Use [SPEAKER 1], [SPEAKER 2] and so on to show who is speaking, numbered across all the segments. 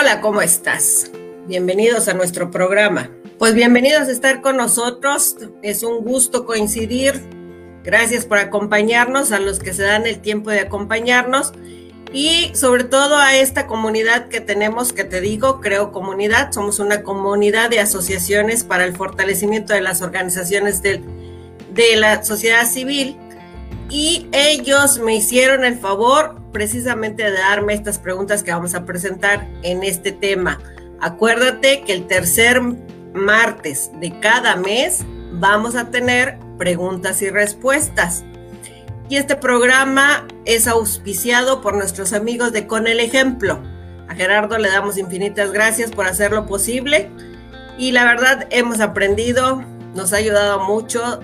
[SPEAKER 1] Hola, ¿cómo estás? Bienvenidos a nuestro programa. Pues bienvenidos a estar con nosotros. Es un gusto coincidir. Gracias por acompañarnos, a los que se dan el tiempo de acompañarnos y sobre todo a esta comunidad que tenemos, que te digo, creo comunidad. Somos una comunidad de asociaciones para el fortalecimiento de las organizaciones de, de la sociedad civil y ellos me hicieron el favor precisamente de darme estas preguntas que vamos a presentar en este tema. Acuérdate que el tercer martes de cada mes vamos a tener preguntas y respuestas. Y este programa es auspiciado por nuestros amigos de Con el Ejemplo. A Gerardo le damos infinitas gracias por hacerlo posible. Y la verdad hemos aprendido, nos ha ayudado mucho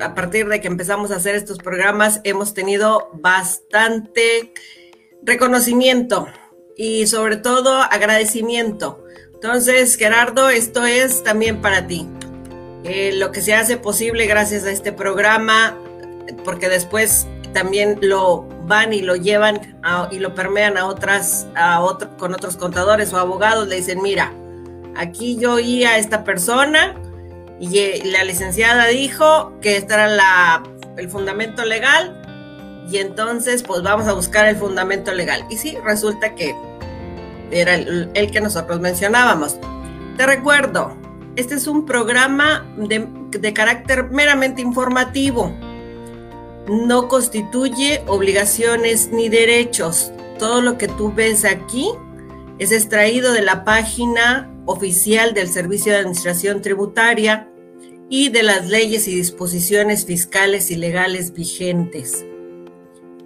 [SPEAKER 1] a partir de que empezamos a hacer estos programas, hemos tenido bastante reconocimiento y sobre todo agradecimiento. Entonces, Gerardo, esto es también para ti. Eh, lo que se hace posible gracias a este programa, porque después también lo van y lo llevan y lo permean a otras, con otros contadores o abogados, le dicen, mira, aquí yo oí a esta persona y la licenciada dijo que este era la, el fundamento legal y entonces pues vamos a buscar el fundamento legal. Y sí, resulta que era el, que nosotros mencionábamos. Te recuerdo, este es un programa de, de carácter meramente informativo. No constituye obligaciones ni derechos. Todo lo que tú ves aquí es extraído de la página oficial del Servicio de Administración Tributaria y de las leyes y disposiciones fiscales y legales vigentes.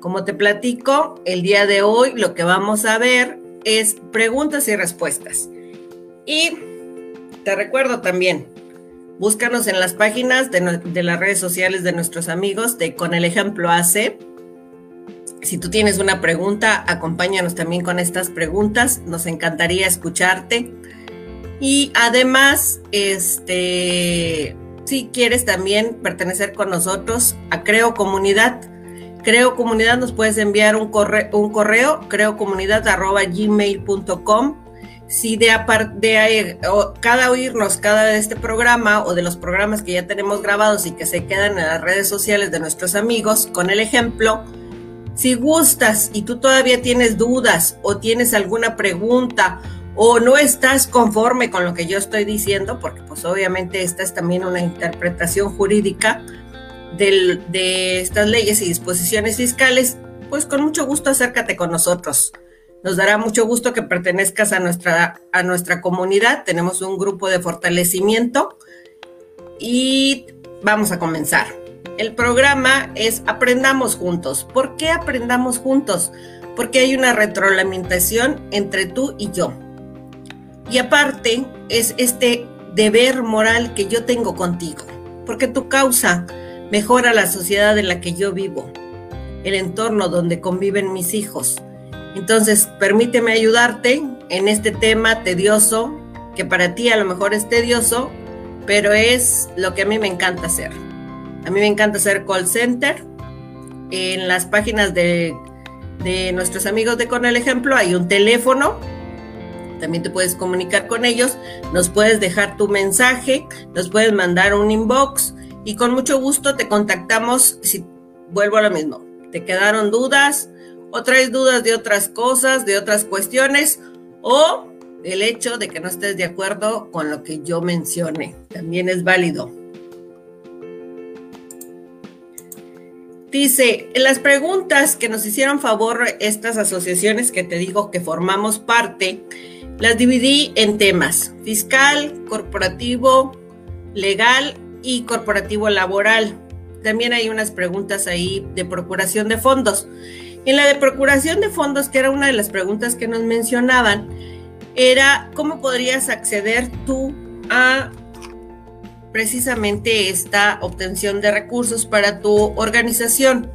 [SPEAKER 1] Como te platico, el día de hoy lo que vamos a ver es preguntas y respuestas. Y te recuerdo también, búscanos en las páginas de, las redes sociales de nuestros amigos de Con el Ejemplo AC. Si tú tienes una pregunta, acompáñanos también con estas preguntas. Nos encantaría escucharte. Y además, este, si quieres también pertenecer con nosotros a Creo Comunidad, Creo Comunidad nos puedes enviar un correo, un correo creocomunidad.gmail.com. Si de, de cada oírnos cada de este programa o de los programas que ya tenemos grabados y que se quedan en las redes sociales de nuestros amigos, con el ejemplo, si gustas y tú todavía tienes dudas o tienes alguna pregunta o no estás conforme con lo que yo estoy diciendo, porque pues obviamente esta es también una interpretación jurídica de estas leyes y disposiciones fiscales, pues con mucho gusto acércate con nosotros. Nos dará mucho gusto que pertenezcas a nuestra, a nuestra comunidad. Tenemos un grupo de fortalecimiento y vamos a comenzar. El programa es Aprendamos Juntos. ¿Por qué aprendamos juntos? Porque hay una retroalimentación entre tú y yo. Y aparte es este deber moral que yo tengo contigo, porque tu causa mejora la sociedad en la que yo vivo, el entorno donde conviven mis hijos. Entonces, permíteme ayudarte en este tema tedioso, que para ti a lo mejor es tedioso, pero es lo que a mí me encanta hacer. A mí me encanta hacer call center. En las páginas de, de nuestros amigos de Con el Ejemplo hay un teléfono también te puedes comunicar con ellos, nos puedes dejar tu mensaje, nos puedes mandar un inbox y con mucho gusto te contactamos si vuelvo a lo mismo. ¿Te quedaron dudas o traes dudas de otras cosas, de otras cuestiones o el hecho de que no estés de acuerdo con lo que yo mencione? También es válido. Dice, las preguntas que nos hicieron favor estas asociaciones que te digo que formamos parte, las dividí en temas, fiscal, corporativo, legal y corporativo laboral. También hay unas preguntas ahí de procuración de fondos. En la de procuración de fondos, que era una de las preguntas que nos mencionaban, era cómo podrías acceder tú a precisamente esta obtención de recursos para tu organización.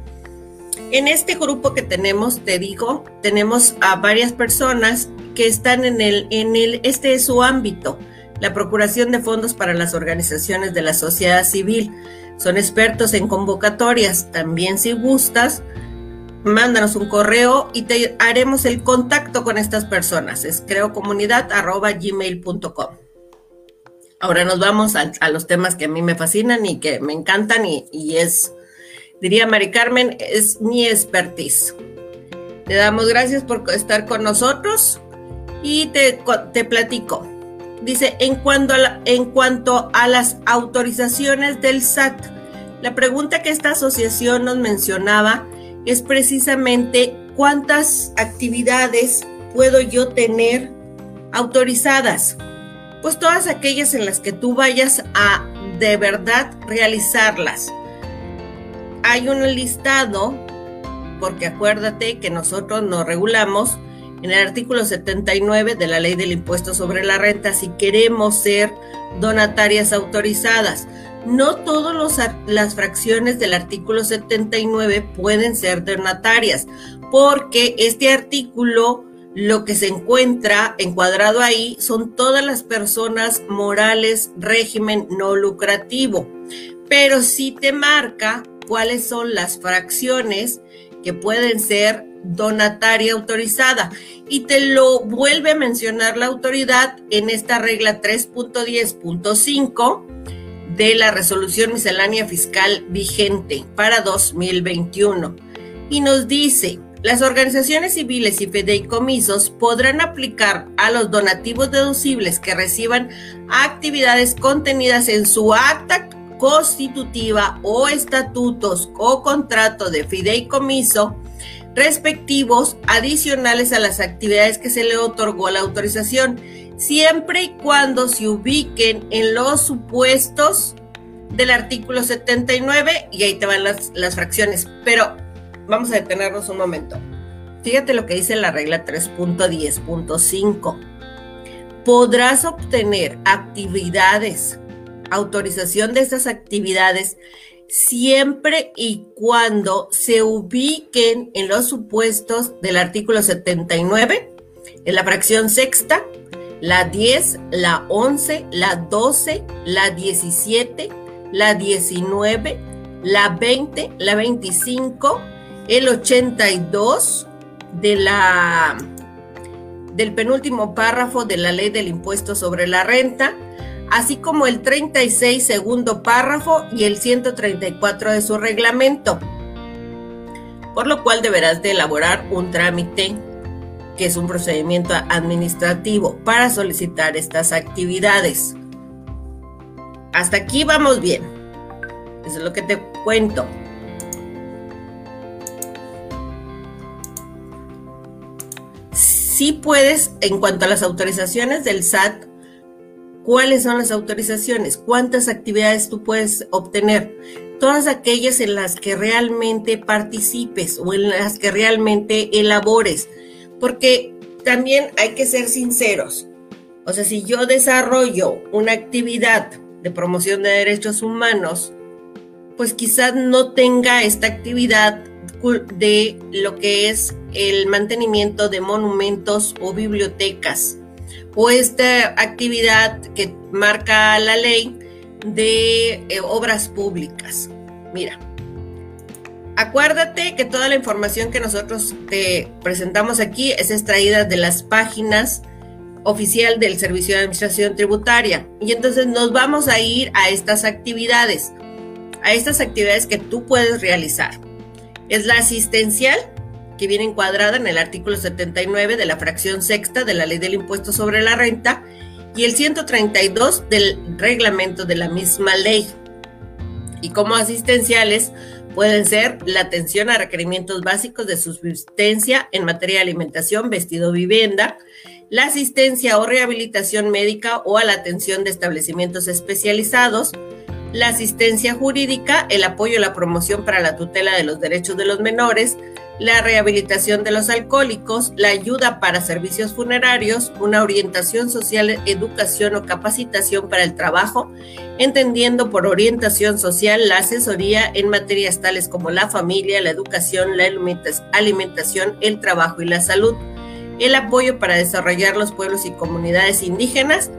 [SPEAKER 1] En este grupo que tenemos, te digo, tenemos a varias personas que están en el, en el, este es su ámbito, la procuración de fondos para las organizaciones de la sociedad civil. Son expertos en convocatorias. También si gustas, mándanos un correo y te haremos el contacto con estas personas. Es creocomunidad.gmail.com. Ahora nos vamos a, los temas que a mí me fascinan y que me encantan y, y es, diría Mari Carmen, es mi expertise. Te damos gracias por estar con nosotros y te, te platico. Dice, en cuanto, a en cuanto a las autorizaciones del SAT, la pregunta que esta asociación nos mencionaba es precisamente cuántas actividades puedo yo tener autorizadas. Pues todas aquellas en las que tú vayas a de verdad realizarlas. Hay un listado, porque acuérdate que nosotros nos regulamos en el artículo 79 de la ley del impuesto sobre la renta si queremos ser donatarias autorizadas. No todas las fracciones del artículo 79 pueden ser donatarias, porque este artículo lo que se encuentra encuadrado ahí son todas las personas morales régimen no lucrativo, pero sí te marca cuáles son las fracciones que pueden ser donataria autorizada. Y te lo vuelve a mencionar la autoridad en esta regla 3.10.5 de la resolución miscelánea fiscal vigente para 2021 y nos dice las organizaciones civiles y fideicomisos podrán aplicar a los donativos deducibles que reciban actividades contenidas en su acta constitutiva o estatutos o contrato de fideicomiso respectivos adicionales a las actividades que se le otorgó la autorización, siempre y cuando se ubiquen en los supuestos del artículo 79 y ahí te van las, fracciones. Pero vamos a detenernos un momento. Fíjate lo que dice la regla 3.10.5. Podrás obtener actividades autorización de estas actividades siempre y cuando se ubiquen en los supuestos del artículo 79, en la fracción sexta, la 10, la 11, la 12, la 17, la 19, la 20, la 25, el 82 de la del penúltimo párrafo de la ley del impuesto sobre la renta, así como el 36 segundo párrafo y el 134 de su reglamento, por lo cual deberás de elaborar un trámite que es un procedimiento administrativo para solicitar estas actividades. Hasta aquí vamos bien. Eso es lo que te cuento. Sí puedes, en cuanto a las autorizaciones del SAT, ¿Cuáles son las autorizaciones? ¿Cuántas actividades tú puedes obtener? Todas aquellas en las que realmente participes o en las que realmente elabores. Porque también hay que ser sinceros. O sea, si yo desarrollo una actividad de promoción de derechos humanos, pues quizás no tenga esta actividad de lo que es el mantenimiento de monumentos o bibliotecas o esta actividad que marca la ley de eh, obras públicas. Mira, acuérdate que toda la información que nosotros te presentamos aquí es extraída de las páginas oficial del Servicio de Administración Tributaria. Y entonces nos vamos a ir a estas actividades, a estas actividades que tú puedes realizar. Es la asistencial, que viene encuadrada en el artículo 79 de la fracción sexta de la Ley del Impuesto sobre la Renta y el 132 del reglamento de la misma ley. Y como asistenciales pueden ser la atención a requerimientos básicos de subsistencia en materia de alimentación, vestido, vivienda, la asistencia o rehabilitación médica o a la atención de establecimientos especializados, la asistencia jurídica, el apoyo a la promoción para la tutela de los derechos de los menores, la rehabilitación de los alcohólicos, la ayuda para servicios funerarios, una orientación social, educación o capacitación para el trabajo, entendiendo por orientación social la asesoría en materias tales como la familia, la educación, la alimentación, el trabajo y la salud, el apoyo para desarrollar los pueblos y comunidades indígenas,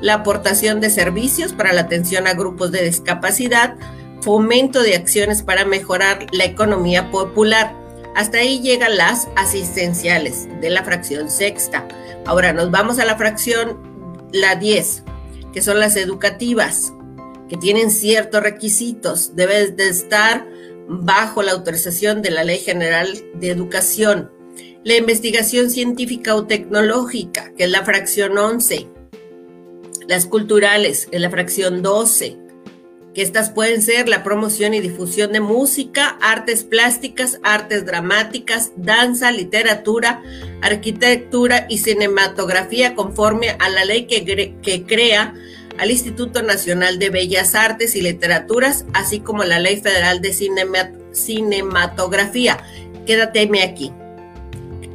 [SPEAKER 1] la aportación de servicios para la atención a grupos de discapacidad, fomento de acciones para mejorar la economía popular, Hasta ahí llegan las asistenciales de la fracción sexta. Ahora nos vamos a la fracción, la 10, que son las educativas, que tienen ciertos requisitos. Debes de estar bajo la autorización de la Ley General de Educación. La investigación científica o tecnológica, que es la fracción 11. Las culturales, que es la fracción 12 que estas pueden ser la promoción y difusión de música, artes plásticas, artes dramáticas, danza, literatura, arquitectura y cinematografía conforme a la ley que, crea al Instituto Nacional de Bellas Artes y Literaturas, así como la Ley Federal de Cinematografía. Quédate aquí.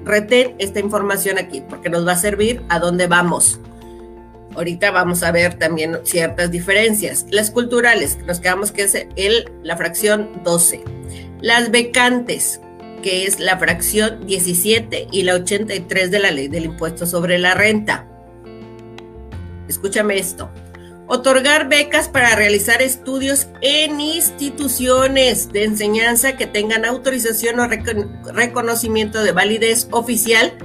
[SPEAKER 1] Retén esta información aquí porque nos va a servir a dónde vamos. Ahorita vamos a ver también ciertas diferencias. Las culturales, nos quedamos que es el, la fracción 12. Las becantes, que es la fracción 17 y la 83 de la ley del impuesto sobre la renta. Escúchame esto. Otorgar becas para realizar estudios en instituciones de enseñanza que tengan autorización o reconocimiento de validez oficial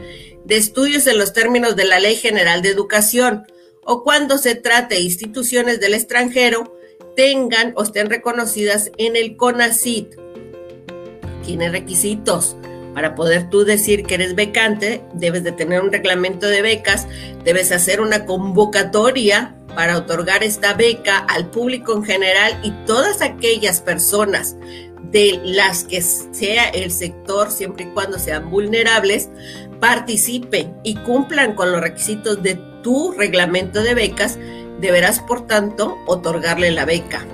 [SPEAKER 1] de estudios en los términos de la Ley General de Educación o cuando se trate de instituciones del extranjero tengan o estén reconocidas en el CONACIT. Tiene requisitos. Para poder tú decir que eres becante, debes de tener un reglamento de becas, debes hacer una convocatoria para otorgar esta beca al público en general y todas aquellas personas de las que sea el sector, siempre y cuando sean vulnerables, participen y cumplan con los requisitos de tu reglamento de becas, deberás, por tanto, otorgarle la beca.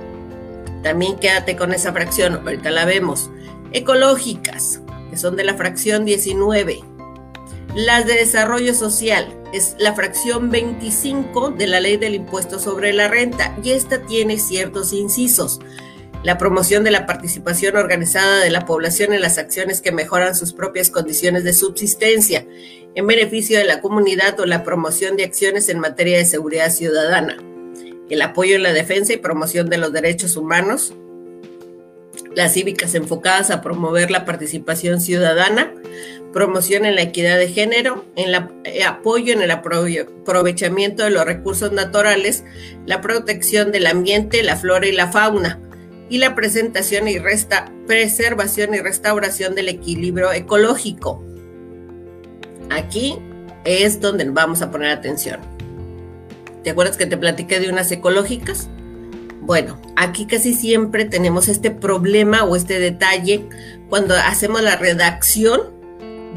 [SPEAKER 1] También quédate con esa fracción, ahorita la vemos. Ecológicas, que son de la fracción 19. Las de desarrollo social, es la fracción 25 de la ley del impuesto sobre la renta y esta tiene ciertos incisos la promoción de la participación organizada de la población en las acciones que mejoran sus propias condiciones de subsistencia, en beneficio de la comunidad o la promoción de acciones en materia de seguridad ciudadana, el apoyo en la defensa y promoción de los derechos humanos, las cívicas enfocadas a promover la participación ciudadana, promoción en la equidad de género, en eh, apoyo en el aprovechamiento de los recursos naturales, la protección del ambiente, la flora y la fauna, y la presentación y resta, preservación y restauración del equilibrio ecológico. Aquí es donde vamos a poner atención. ¿Te acuerdas que te platiqué de unas ecológicas? Bueno, aquí casi siempre tenemos este problema o este detalle cuando hacemos la redacción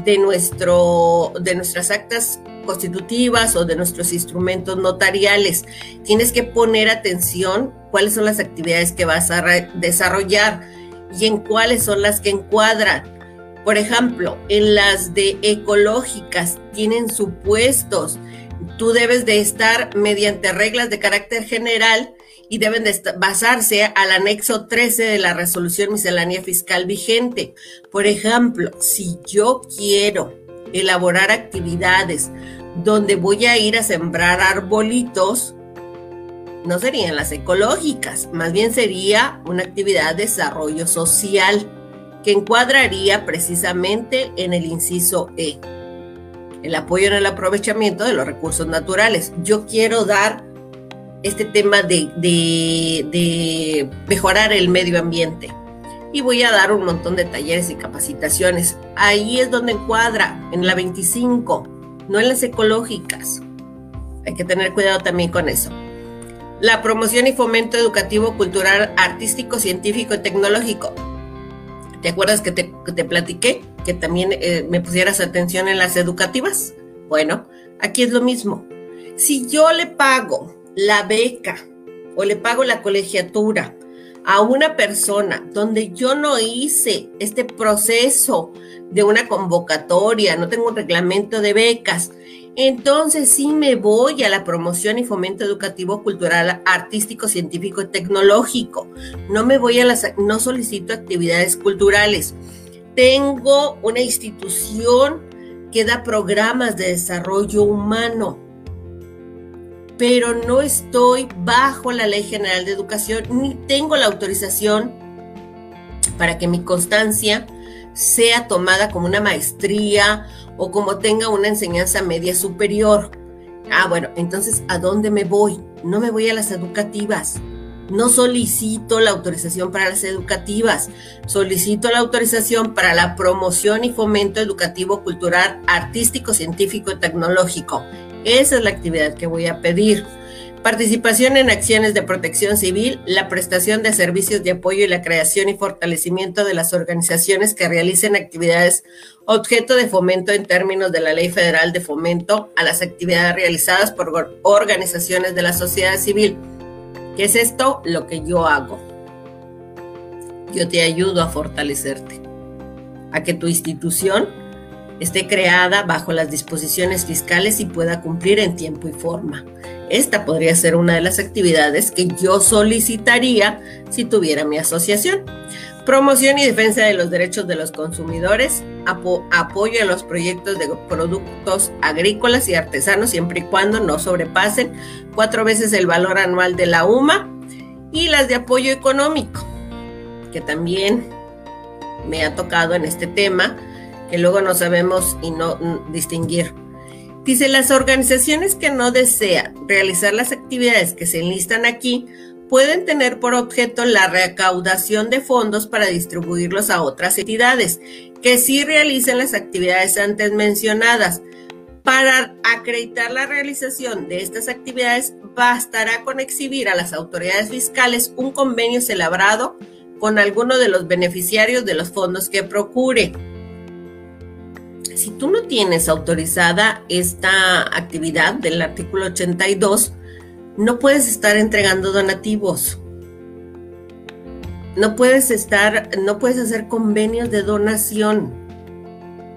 [SPEAKER 1] de, nuestro, de nuestras actas constitutivas o de nuestros instrumentos notariales. Tienes que poner atención cuáles son las actividades que vas a desarrollar y en cuáles son las que encuadran. Por ejemplo, en las de ecológicas tienen supuestos. Tú debes de estar mediante reglas de carácter general y deben de basarse al anexo 13 de la resolución miscelánea fiscal vigente. Por ejemplo, si yo quiero elaborar actividades donde voy a ir a sembrar arbolitos, no serían las ecológicas, más bien sería una actividad de desarrollo social que encuadraría precisamente en el inciso E, el apoyo en el aprovechamiento de los recursos naturales. Yo quiero dar este tema de, mejorar el medio ambiente y voy a dar un montón de talleres y capacitaciones. Ahí es donde encuadra, en la 25, no en las ecológicas. Hay que tener cuidado también con eso la promoción y fomento educativo, cultural, artístico, científico y tecnológico. ¿Te acuerdas que te, platiqué que también eh, me pusieras atención en las educativas? Bueno, aquí es lo mismo. Si yo le pago la beca o le pago la colegiatura a una persona donde yo no hice este proceso de una convocatoria, no tengo un reglamento de becas, entonces sí me voy a la promoción y fomento educativo, cultural, artístico, científico y tecnológico. No me voy a las, no solicito actividades culturales. Tengo una institución que da programas de desarrollo humano, pero no estoy bajo la Ley General de Educación ni tengo la autorización para que mi constancia sea tomada como una maestría o como tenga una enseñanza media superior. Ah, bueno, entonces, ¿a dónde me voy? No me voy a las educativas. No solicito la autorización para las educativas, solicito la autorización para la promoción y fomento educativo, cultural, artístico, científico y tecnológico. Esa es la actividad que voy a pedir. Participación en acciones de protección civil, la prestación de servicios de apoyo y la creación y fortalecimiento de las organizaciones que realicen actividades objeto de fomento en términos de la Ley Federal de Fomento a las actividades realizadas por organizaciones de la sociedad civil. ¿Qué es esto? Lo que yo hago. Yo te ayudo a fortalecerte, a que tu institución esté creada bajo las disposiciones fiscales y pueda cumplir en tiempo y forma. Esta podría ser una de las actividades que yo solicitaría si tuviera mi asociación. Promoción y defensa de los derechos de los consumidores, apoyo a los proyectos de productos agrícolas y artesanos siempre y cuando no sobrepasen cuatro veces el valor anual de la UMA y las de apoyo económico, que también me ha tocado en este tema, que luego no sabemos y no distinguir Dice, las organizaciones que no desean realizar las actividades que se enlistan aquí pueden tener por objeto la recaudación de fondos para distribuirlos a otras entidades que sí realicen las actividades antes mencionadas. Para acreditar la realización de estas actividades, bastará con exhibir a las autoridades fiscales un convenio celebrado con alguno de los beneficiarios de los fondos que procure si tú no tienes autorizada esta actividad del artículo 82, no puedes estar entregando donativos. No puedes estar, no puedes hacer convenios de donación.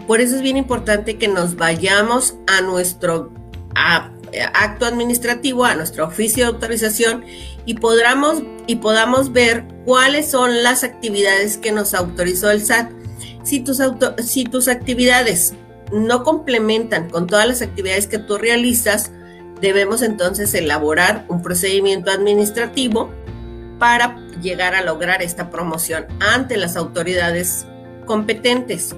[SPEAKER 1] Por eso es bien importante que nos vayamos a nuestro acto administrativo, a nuestro oficio de autorización y podamos, y podamos ver cuáles son las actividades que nos autorizó el SAT si tus, si tus actividades no complementan con todas las actividades que tú realizas, debemos entonces elaborar un procedimiento administrativo para llegar a lograr esta promoción ante las autoridades competentes.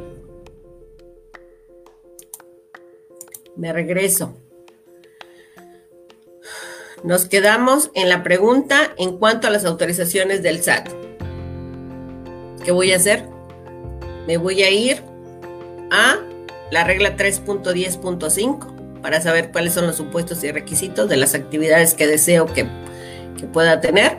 [SPEAKER 1] Me regreso. Nos quedamos en la pregunta en cuanto a las autorizaciones del SAT. ¿Qué voy a hacer? Me voy a ir a la regla 3.10.5 para saber cuáles son los supuestos y requisitos de las actividades que deseo que, pueda tener.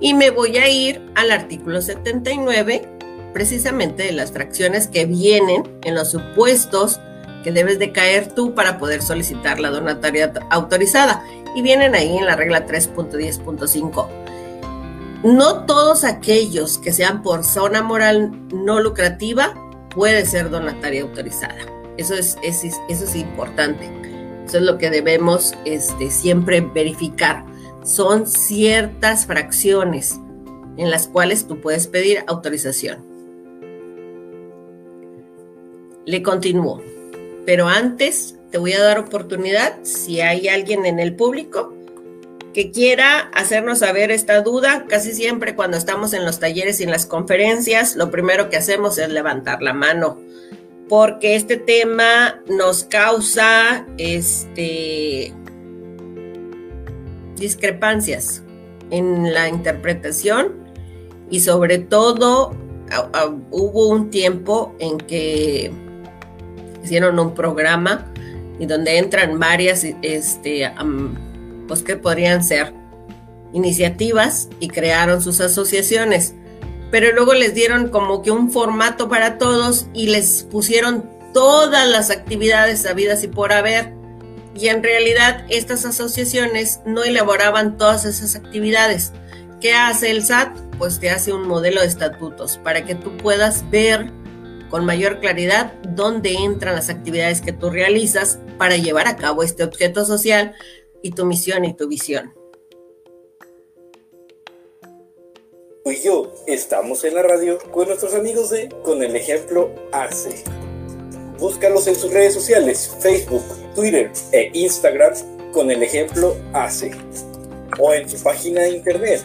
[SPEAKER 1] Y me voy a ir al artículo 79, precisamente de las fracciones que vienen en los supuestos que debes de caer tú para poder solicitar la donataria autorizada. Y vienen ahí en la regla 3.10.5 no todos aquellos que sean por zona moral no lucrativa puede ser donataria autorizada. Eso es, eso es importante. Eso es lo que debemos este, siempre verificar. Son ciertas fracciones en las cuales tú puedes pedir autorización. Le continúo. Pero antes te voy a dar oportunidad, si hay alguien en el público, que quiera hacernos saber esta duda, casi siempre cuando estamos en los talleres y en las conferencias, lo primero que hacemos es levantar la mano, porque este tema nos causa este, discrepancias en la interpretación y sobre todo hubo un tiempo en que hicieron un programa y donde entran varias este, pues que podrían ser iniciativas y crearon sus asociaciones. Pero luego les dieron como que un formato para todos y les pusieron todas las actividades sabidas y por haber. Y en realidad estas asociaciones no elaboraban todas esas actividades. ¿Qué hace el SAT? Pues te hace un modelo de estatutos para que tú puedas ver con mayor claridad dónde entran las actividades que tú realizas para llevar a cabo este objeto social y tu misión y tu visión.
[SPEAKER 2] Pues yo estamos en la radio con nuestros amigos de Con el Ejemplo Arce. Búscalos en sus redes sociales, Facebook, Twitter e Instagram con el ejemplo ACE o en su página de internet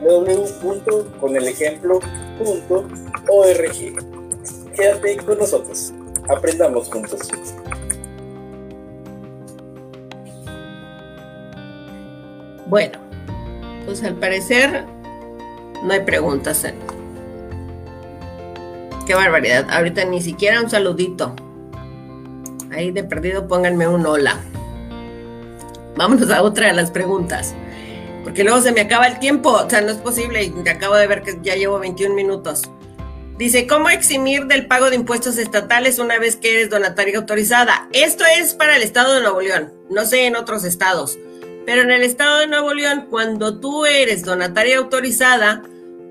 [SPEAKER 2] www.conelejemplo.org. quédate con nosotros. Aprendamos juntos.
[SPEAKER 1] Bueno, pues al parecer no hay preguntas. Qué barbaridad. Ahorita ni siquiera un saludito. Ahí de perdido pónganme un hola. Vámonos a otra de las preguntas. Porque luego se me acaba el tiempo. O sea, no es posible. Acabo de ver que ya llevo 21 minutos. Dice, ¿cómo eximir del pago de impuestos estatales una vez que eres donataria autorizada? Esto es para el estado de Nuevo León. No sé en otros estados. Pero en el estado de Nuevo León, cuando tú eres donataria autorizada,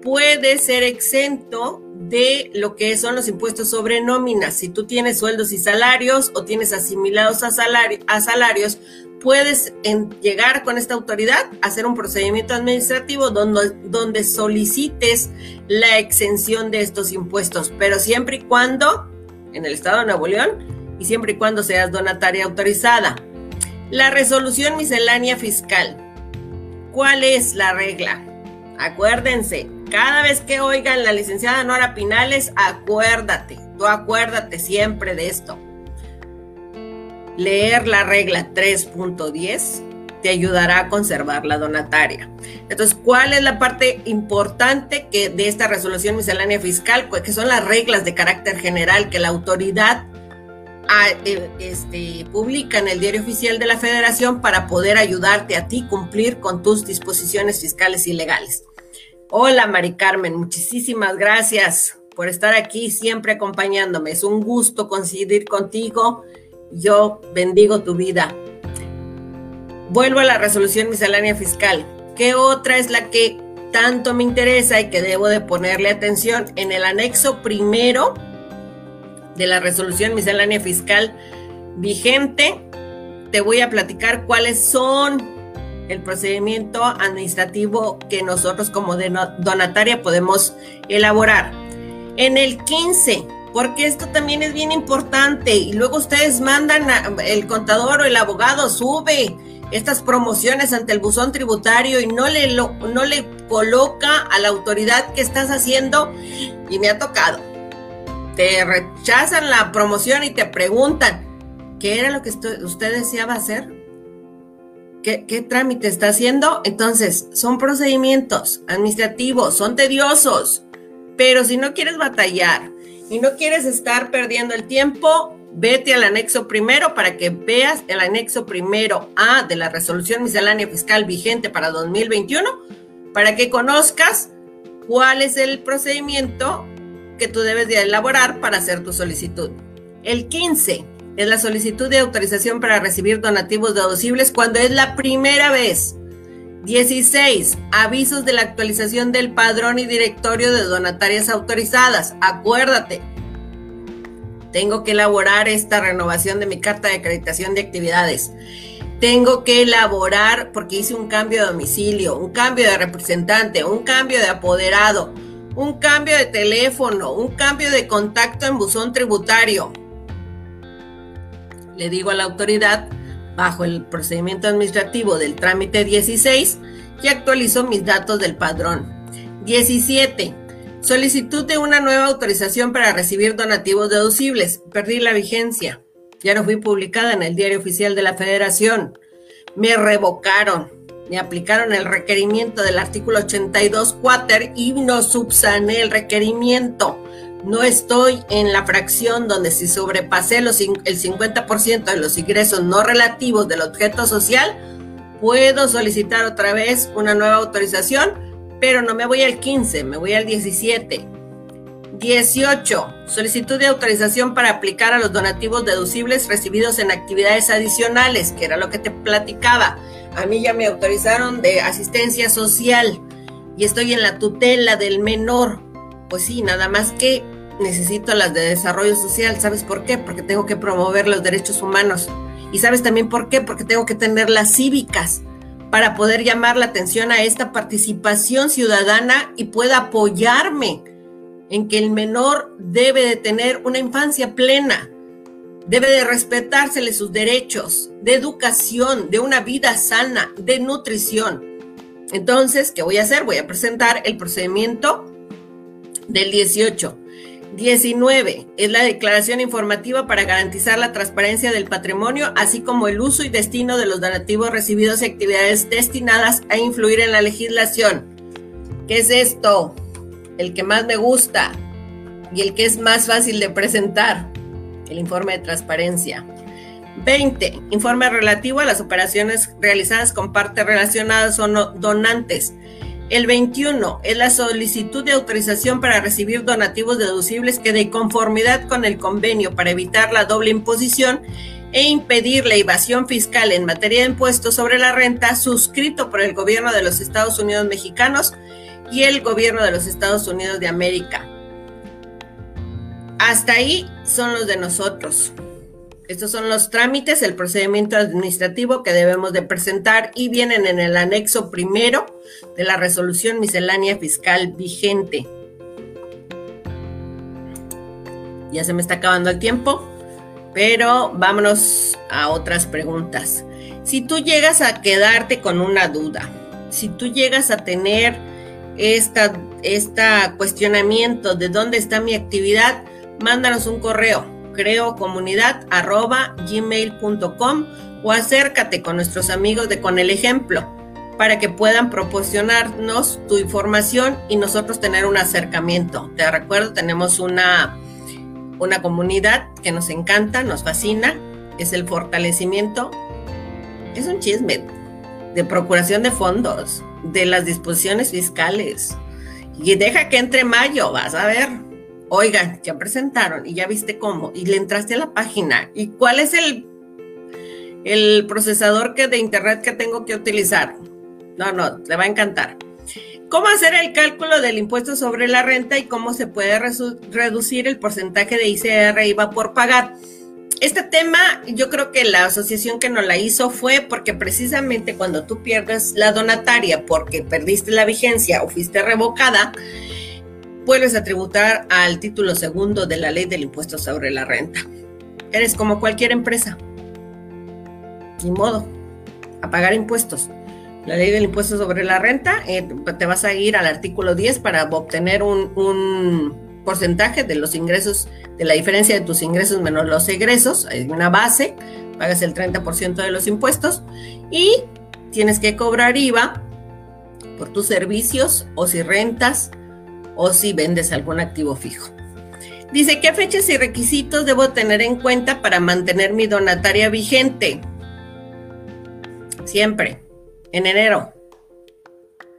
[SPEAKER 1] puede ser exento de lo que son los impuestos sobre nóminas. Si tú tienes sueldos y salarios o tienes asimilados a, salarios, puedes llegar con esta autoridad a hacer un procedimiento administrativo donde, donde solicites la exención de estos impuestos, pero siempre y cuando, en el estado de Nuevo León, y siempre y cuando seas donataria autorizada. La resolución miscelánea fiscal. ¿Cuál es la regla? Acuérdense, cada vez que oigan la licenciada Nora Pinales, acuérdate, tú acuérdate siempre de esto. Leer la regla 3.10 te ayudará a conservar la donataria. Entonces, ¿cuál es la parte importante que de esta resolución miscelánea fiscal? Pues que son las reglas de carácter general que la autoridad ah, eh, este, publica en el diario oficial de la federación para poder ayudarte a ti cumplir con tus disposiciones fiscales y legales. Hola, Mari Carmen, muchísimas gracias por estar aquí siempre acompañándome. Es un gusto coincidir contigo. Yo bendigo tu vida. Vuelvo a la resolución miscelánea fiscal. ¿Qué otra es la que tanto me interesa y que debo de ponerle atención? En el anexo primero de la resolución miscelánea fiscal vigente, te voy a platicar cuáles son el procedimiento administrativo que nosotros como donataria podemos elaborar. En el 15, porque esto también es bien importante y luego ustedes mandan el contador o el abogado sube estas promociones ante el buzón tributario y no le, no le coloca a la autoridad que estás haciendo y me ha tocado. Te rechazan la promoción y te preguntan, ¿qué era lo que usted deseaba hacer? ¿Qué, trámite está haciendo? Entonces, son procedimientos administrativos, son tediosos, pero si no quieres batallar y no quieres estar perdiendo el tiempo, vete al anexo primero para que veas el anexo primero A de la resolución miscelánea fiscal vigente para 2021, para que conozcas cuál es el procedimiento que tú debes de elaborar para hacer tu solicitud. El 15 es la solicitud de autorización para recibir donativos deducibles cuando es la primera vez. 16. Avisos de la actualización del padrón y directorio de donatarias autorizadas. Acuérdate, tengo que elaborar esta renovación de mi carta de acreditación de actividades. Tengo que elaborar, porque hice un cambio de domicilio, un cambio de representante, un cambio de apoderado, un cambio de teléfono, un cambio de contacto en buzón tributario le digo a la autoridad, bajo el procedimiento administrativo del trámite 16, que actualizó mis datos del padrón. 17. Solicitud de una nueva autorización para recibir donativos deducibles. Perdí la vigencia. Ya no fui publicada en el diario oficial de la Federación. Me revocaron. Me aplicaron el requerimiento del artículo 82 cuater y no subsané el requerimiento no estoy en la fracción donde si sobrepasé los, el 50% de los ingresos no relativos del objeto social, puedo solicitar otra vez una nueva autorización, pero no me voy al 15, me voy al 17. 18. Solicitud de autorización para aplicar a los donativos deducibles recibidos en actividades adicionales, que era lo que te platicaba. A mí ya me autorizaron de asistencia social y estoy en la tutela del menor. Pues sí, nada más que necesito las de desarrollo social. ¿Sabes por qué? Porque tengo que promover los derechos humanos. Y sabes también por qué? Porque tengo que tener las cívicas para poder llamar la atención a esta participación ciudadana y pueda apoyarme en que el menor debe de tener una infancia plena, debe de respetársele sus derechos de educación, de una vida sana, de nutrición. Entonces, ¿qué voy a hacer? Voy a presentar el procedimiento del 18 19. Es la declaración informativa para garantizar la transparencia del patrimonio, así como el uso y destino de los donativos recibidos y actividades destinadas a influir en la legislación. ¿Qué es esto? El que más me gusta y el que es más fácil de presentar. El informe de transparencia. 20. Informe relativo a las operaciones realizadas con partes relacionadas o no donantes el 21 es la solicitud de autorización para recibir donativos deducibles que de conformidad con el convenio para evitar la doble imposición e impedir la evasión fiscal en materia de impuestos sobre la renta suscrito por el gobierno de los Estados Unidos mexicanos y el gobierno de los Estados Unidos de América. Hasta ahí son los de nosotros. Estos son los trámites, el procedimiento administrativo que debemos de presentar y vienen en el anexo primero de la resolución miscelánea fiscal vigente. Ya se me está acabando el tiempo, pero vámonos a otras preguntas. Si tú llegas a quedarte con una duda, si tú llegas a tener esta, esta cuestionamiento de dónde está mi actividad, mándanos un correo creocomunidad.gmail.com o acércate con nuestros amigos de Con el Ejemplo para que puedan proporcionarnos tu información y nosotros tener un acercamiento. Te recuerdo, tenemos una, una comunidad que nos encanta, nos fascina, es el fortalecimiento, es un chisme de procuración de fondos, de las disposiciones fiscales. Y deja que entre mayo, vas a ver. Oigan, ya presentaron y ya viste cómo, y le entraste a la página. ¿Y cuál es el, el procesador que de internet que tengo que utilizar? No, no, le va a encantar. ¿Cómo hacer el cálculo del impuesto sobre la renta y cómo se puede reducir el porcentaje de ICR IVA por pagar? Este tema, yo creo que la asociación que nos la hizo fue porque precisamente cuando tú pierdes la donataria porque perdiste la vigencia o fuiste revocada, vuelves a tributar al título segundo de la ley del impuesto sobre la renta. Eres como cualquier empresa. Ni modo, a pagar impuestos. La ley del impuesto sobre la renta, eh, te vas a ir al artículo 10 para obtener un, un porcentaje de los ingresos, de la diferencia de tus ingresos menos los egresos. Hay una base, pagas el 30% de los impuestos y tienes que cobrar IVA por tus servicios o si rentas o si vendes algún activo fijo. Dice, ¿qué fechas y requisitos debo tener en cuenta para mantener mi donataria vigente? Siempre, en enero.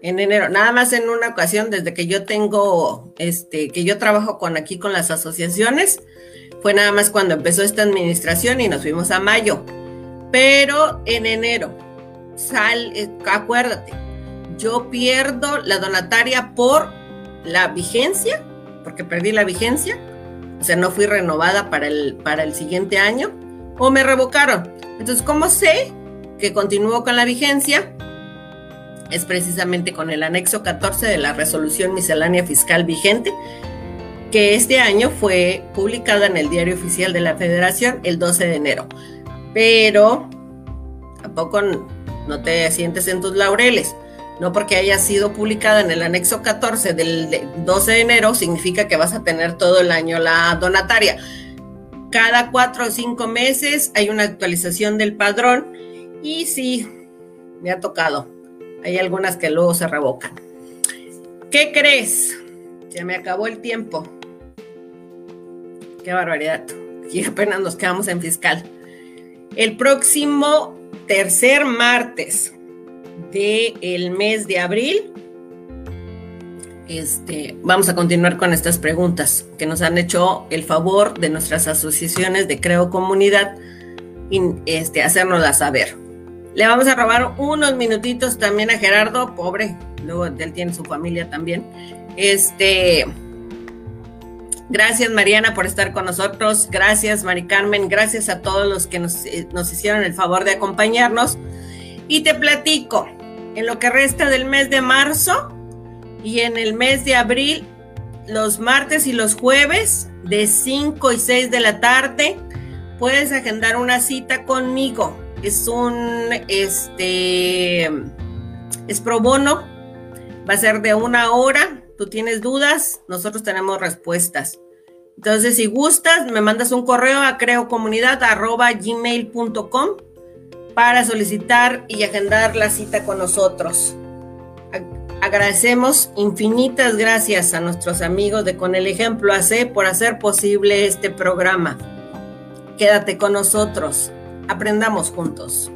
[SPEAKER 1] En enero, nada más en una ocasión desde que yo tengo, este, que yo trabajo con aquí con las asociaciones, fue nada más cuando empezó esta administración y nos fuimos a mayo. Pero en enero, sal, eh, acuérdate, yo pierdo la donataria por la vigencia, porque perdí la vigencia, o sea, no fui renovada para el, para el siguiente año, o me revocaron. Entonces, ¿cómo sé que continúo con la vigencia? Es precisamente con el anexo 14 de la resolución miscelánea fiscal vigente, que este año fue publicada en el Diario Oficial de la Federación el 12 de enero. Pero tampoco no te sientes en tus laureles no porque haya sido publicada en el anexo 14 del 12 de enero, significa que vas a tener todo el año la donataria. Cada cuatro o cinco meses hay una actualización del padrón y sí, me ha tocado. Hay algunas que luego se revocan. ¿Qué crees? Se me acabó el tiempo. Qué barbaridad. Y apenas nos quedamos en fiscal. El próximo tercer martes del mes de abril. Este, vamos a continuar con estas preguntas que nos han hecho el favor de nuestras asociaciones de Creo Comunidad y este, hacérnoslas saber. Le vamos a robar unos minutitos también a Gerardo, pobre, luego él tiene su familia también. Este, gracias Mariana por estar con nosotros, gracias Mari Carmen, gracias a todos los que nos, eh, nos hicieron el favor de acompañarnos. Y te platico, en lo que resta del mes de marzo y en el mes de abril, los martes y los jueves de 5 y 6 de la tarde, puedes agendar una cita conmigo. Es un, este, es pro bono, va a ser de una hora. Tú tienes dudas, nosotros tenemos respuestas. Entonces, si gustas, me mandas un correo a creocomunidad.gmail.com para solicitar y agendar la cita con nosotros. Agradecemos infinitas gracias a nuestros amigos de Con el Ejemplo AC por hacer posible este programa. Quédate con nosotros. Aprendamos juntos.